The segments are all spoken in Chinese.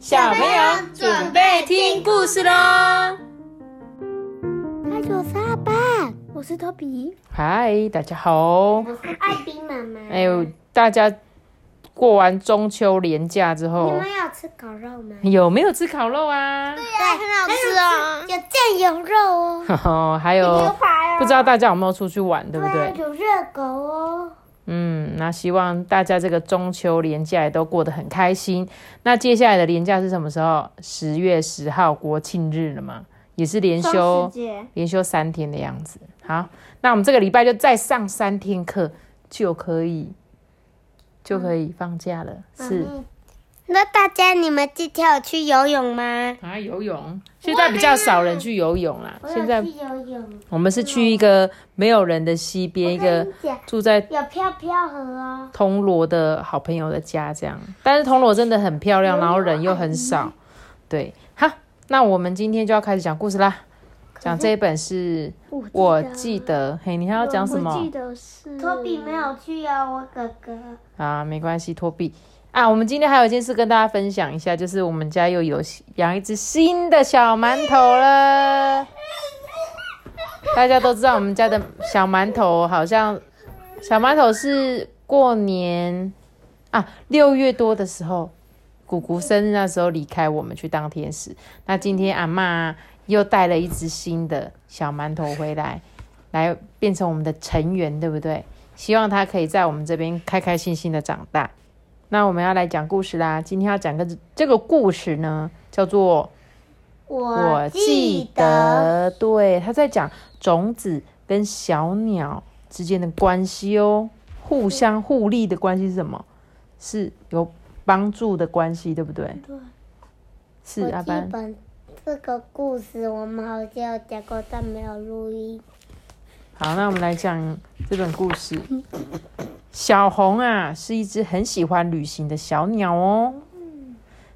小朋友准备听故事喽！嗨，我是阿爸，我是托比，嗨，大家好！我是艾比妈妈。哎呦，大家过完中秋连假之你后，们有吃烤肉吗？有没有吃烤肉啊？对，很好吃哦，有酱油肉 哦，还有排哦不知道大家有没有出去玩，对不对？有热狗哦。嗯，那希望大家这个中秋连假也都过得很开心。那接下来的连假是什么时候？十月十号国庆日了嘛，也是连休连休三天的样子。好，那我们这个礼拜就再上三天课，就可以就可以放假了。是那大家你们今天有去游泳吗？啊，游泳现在比较少人去游泳啦。现在游泳，我们是去一个没有人的溪边，一个住在有飘飘河哦。铜锣的好朋友的家，这样。但是铜锣真的很漂亮，然后人又很少。对，好，那我们今天就要开始讲故事啦。讲这一本是我记得，嘿，你还要讲什么记？得是托比没有去啊，我哥哥。啊，没关系，托比啊。我们今天还有一件事跟大家分享一下，就是我们家又有养一只新的小馒头了。大家都知道我们家的小馒头好像小馒头是过年啊六月多的时候，姑姑生日那时候离开我们去当天使。那今天阿妈又带了一只新的小馒头回来，来变成我们的成员，对不对？希望他可以在我们这边开开心心的长大。那我们要来讲故事啦。今天要讲个这个故事呢，叫做我记得，对，他在讲种子跟小鸟之间的关系哦，互相互利的关系是什么？是有帮助的关系，对不对？对。是阿班。这个故事我们好像有讲过，但没有录音。好，那我们来讲这本故事。小红啊，是一只很喜欢旅行的小鸟哦。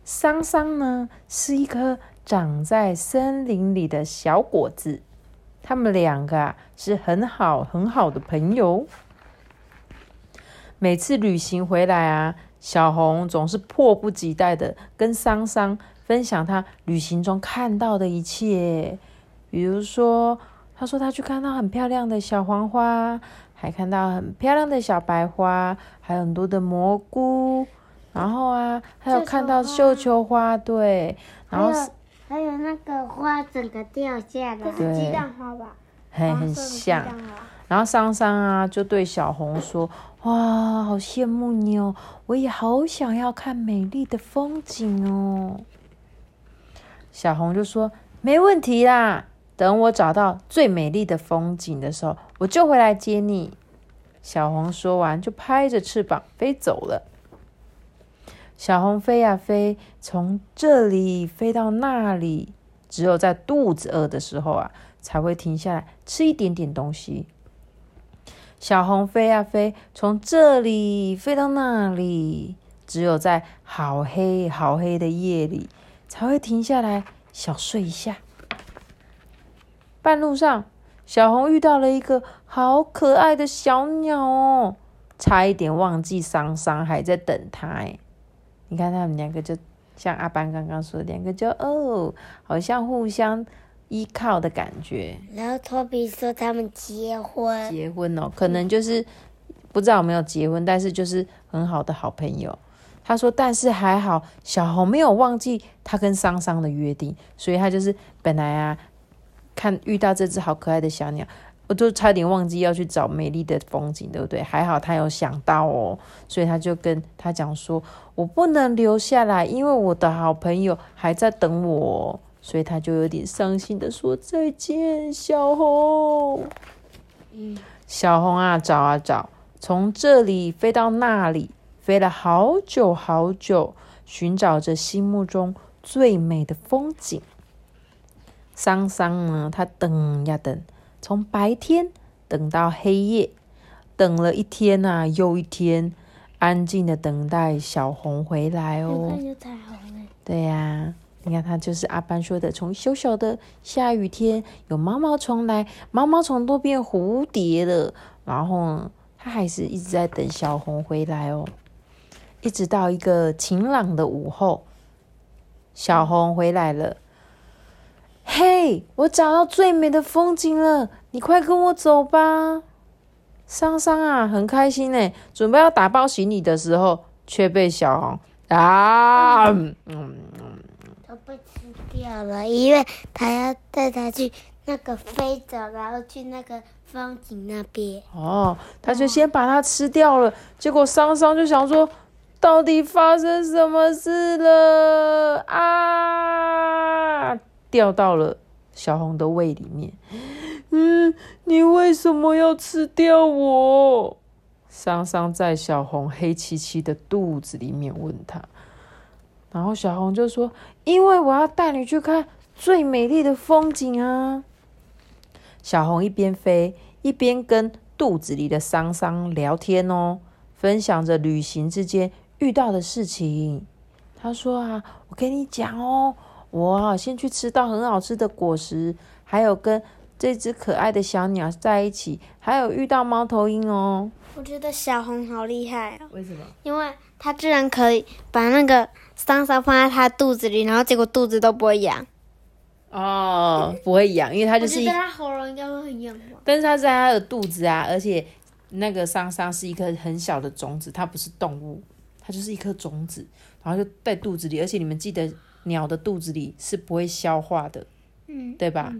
桑桑呢，是一颗长在森林里的小果子。他们两个啊，是很好很好的朋友。每次旅行回来啊，小红总是迫不及待的跟桑桑分享她旅行中看到的一切，比如说。他说他去看到很漂亮的小黄花，还看到很漂亮的小白花，还有很多的蘑菇。然后啊，还有看到绣球花，对。然后还有那个花整个掉下来，对，鸡蛋花吧，很很像。然后桑桑啊，就对小红说：“哇，好羡慕你哦，我也好想要看美丽的风景哦。”小红就说：“没问题啦。”等我找到最美丽的风景的时候，我就回来接你。小红说完，就拍着翅膀飞走了。小红飞呀飞，从这里飞到那里，只有在肚子饿的时候啊，才会停下来吃一点点东西。小红飞呀飞，从这里飞到那里，只有在好黑好黑的夜里，才会停下来小睡一下。半路上，小红遇到了一个好可爱的小鸟哦，差一点忘记桑桑还在等他哎。你看他们两个就像阿班刚刚说的，两个就哦，好像互相依靠的感觉。然后托比说他们结婚，结婚哦，可能就是不知道有没有结婚，但是就是很好的好朋友。他说，但是还好，小红没有忘记他跟桑桑的约定，所以他就是本来啊。看遇到这只好可爱的小鸟，我就差点忘记要去找美丽的风景，对不对？还好他有想到哦，所以他就跟他讲说：“我不能留下来，因为我的好朋友还在等我。”所以他就有点伤心的说：“再见，小红。”嗯，小红啊，找啊找，从这里飞到那里，飞了好久好久，寻找着心目中最美的风景。桑桑呢？他等呀等，从白天等到黑夜，等了一天呐又一天，安静的等待小红回来哦。有彩虹对呀，你看，它就是阿班说的，从小小的下雨天有毛毛虫来，毛毛虫都变蝴蝶了。然后呢，他还是一直在等小红回来哦，一直到一个晴朗的午后。小红回来了。嘿，我找到最美的风景了，你快跟我走吧。桑桑啊，很开心呢，准备要打包行李的时候，却被小红啊，嗯嗯，都被吃掉了，因为他要带他去那个飞走，然后去那个风景那边。哦，他就先把它吃掉了。结果桑桑就想说，到底发生什么事了啊？掉到了小红的胃里面。嗯，你为什么要吃掉我？桑桑在小红黑漆漆的肚子里面问他，然后小红就说：“因为我要带你去看最美丽的风景啊！”小红一边飞一边跟肚子里的桑桑聊天哦，分享着旅行之间遇到的事情。他说：“啊，我跟你讲哦，我先去吃到很好吃的果实，还有跟……”这只可爱的小鸟在一起，还有遇到猫头鹰哦。我觉得小红好厉害哦。为什么？因为它居然可以把那个桑桑放在它肚子里，然后结果肚子都不会痒。哦，不会痒，因为它就是。我觉得它喉咙应该会很痒吧。但是它在它的肚子啊，而且那个桑桑是一颗很小的种子，它不是动物，它就是一颗种子，然后就在肚子里。而且你们记得，鸟的肚子里是不会消化的，嗯，对吧？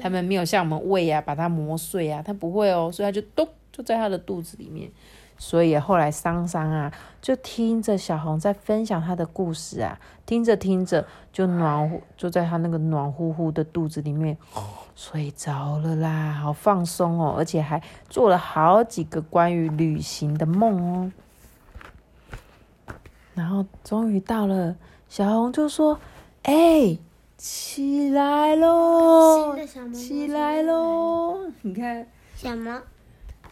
他们没有像我们胃啊，把它磨碎啊，它不会哦，所以它就咚就在它的肚子里面。所以后来桑桑啊，就听着小红在分享她的故事啊，听着听着就暖乎，就在他那个暖乎乎的肚子里面睡着了啦，好放松哦，而且还做了好几个关于旅行的梦哦。然后终于到了，小红就说：“哎。”起来喽！起来喽！你看，小猫？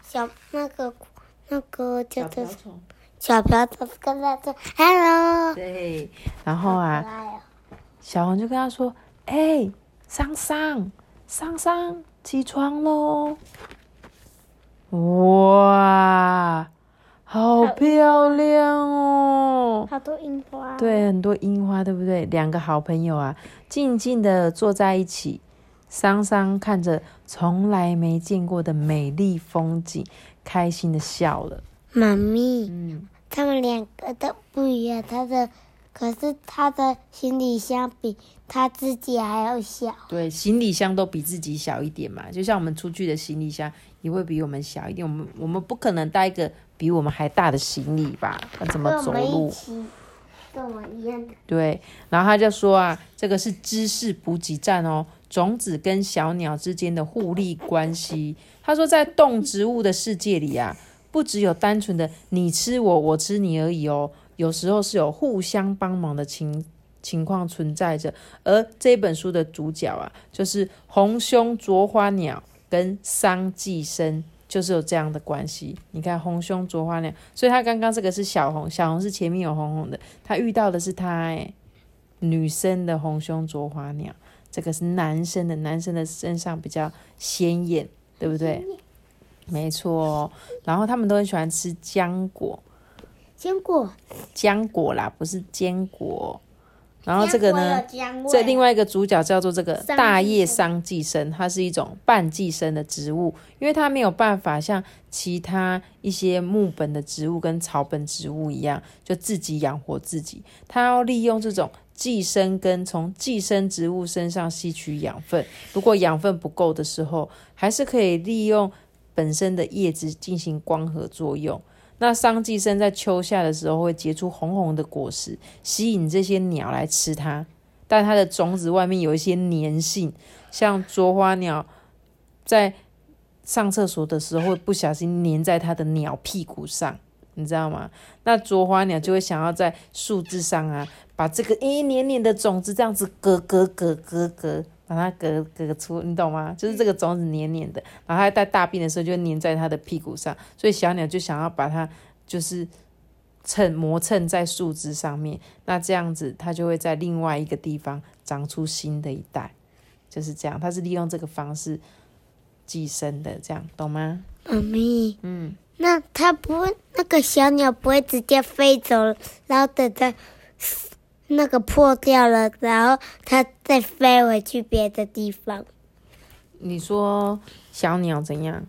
小那个那个叫做小瓢虫跟他说 “hello”。对，然后啊，小红就跟他说：“哎，桑桑，桑桑，起床喽！”哇！好漂亮哦！好多樱花。对，很多樱花，对不对？两个好朋友啊，静静的坐在一起。桑桑看着从来没见过的美丽风景，开心的笑了。妈咪，嗯，他们两个都不一样。他的，可是他的行李箱比他自己还要小。对，行李箱都比自己小一点嘛。就像我们出去的行李箱也会比我们小一点。我们我们不可能带一个。比我们还大的行李吧？那怎么走路？跟我一样的。对，然后他就说啊，这个是知识补给站哦，种子跟小鸟之间的互利关系。他说，在动植物的世界里啊，不只有单纯的你吃我，我吃你而已哦，有时候是有互相帮忙的情情况存在着。而这本书的主角啊，就是红胸啄花鸟跟桑寄生。就是有这样的关系，你看红胸啄花鸟，所以他刚刚这个是小红，小红是前面有红红的，他遇到的是他哎，女生的红胸啄花鸟，这个是男生的，男生的身上比较鲜艳，对不对？没错，然后他们都很喜欢吃浆果，坚果，浆果啦，不是坚果。然后这个呢，这另外一个主角叫做这个大叶桑寄生，它是一种半寄生的植物，因为它没有办法像其他一些木本的植物跟草本植物一样，就自己养活自己，它要利用这种寄生根从寄生植物身上吸取养分，如果养分不够的时候，还是可以利用本身的叶子进行光合作用。那桑寄生在秋夏的时候会结出红红的果实，吸引这些鸟来吃它。但它的种子外面有一些粘性，像啄花鸟在上厕所的时候会不小心粘在它的鸟屁股上，你知道吗？那啄花鸟就会想要在树枝上啊，把这个一黏黏的种子这样子割割割割割。把它隔隔出，你懂吗？就是这个种子黏黏的，然后它在大便的时候就黏在它的屁股上，所以小鸟就想要把它就是蹭磨蹭在树枝上面，那这样子它就会在另外一个地方长出新的一代，就是这样，它是利用这个方式寄生的，这样懂吗？妈咪，嗯，那它不会，那个小鸟不会直接飞走，然后等在那个破掉了，然后它再飞回去别的地方。你说小鸟怎样？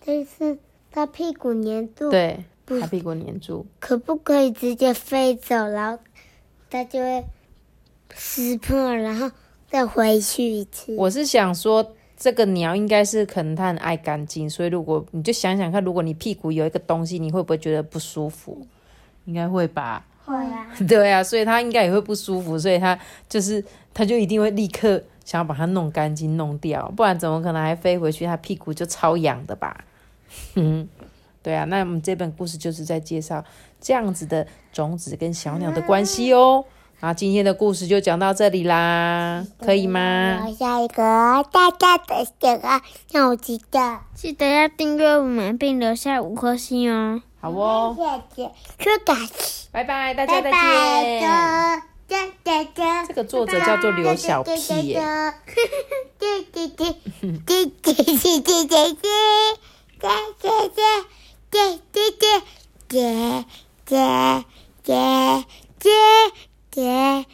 就是它屁股粘住。对，它屁股粘住。可不可以直接飞走，然后它就会撕破，然后再回去一次？我是想说，这个鸟应该是可能它很爱干净，所以如果你就想想看，如果你屁股有一个东西，你会不会觉得不舒服？应该会吧。会啊。对啊，所以他应该也会不舒服，所以他就是他就一定会立刻想要把它弄干净、弄掉，不然怎么可能还飞回去？他屁股就超痒的吧？嗯，对啊。那我们这本故事就是在介绍这样子的种子跟小鸟的关系哦。那，今天的故事就讲到这里啦，可以吗？下一个大大的小啊，那我记得记得要订阅我们，并留下五颗星哦。好哦，说感拜拜，大家再见。这个作者叫做刘小屁耶。姐姐姐姐姐姐姐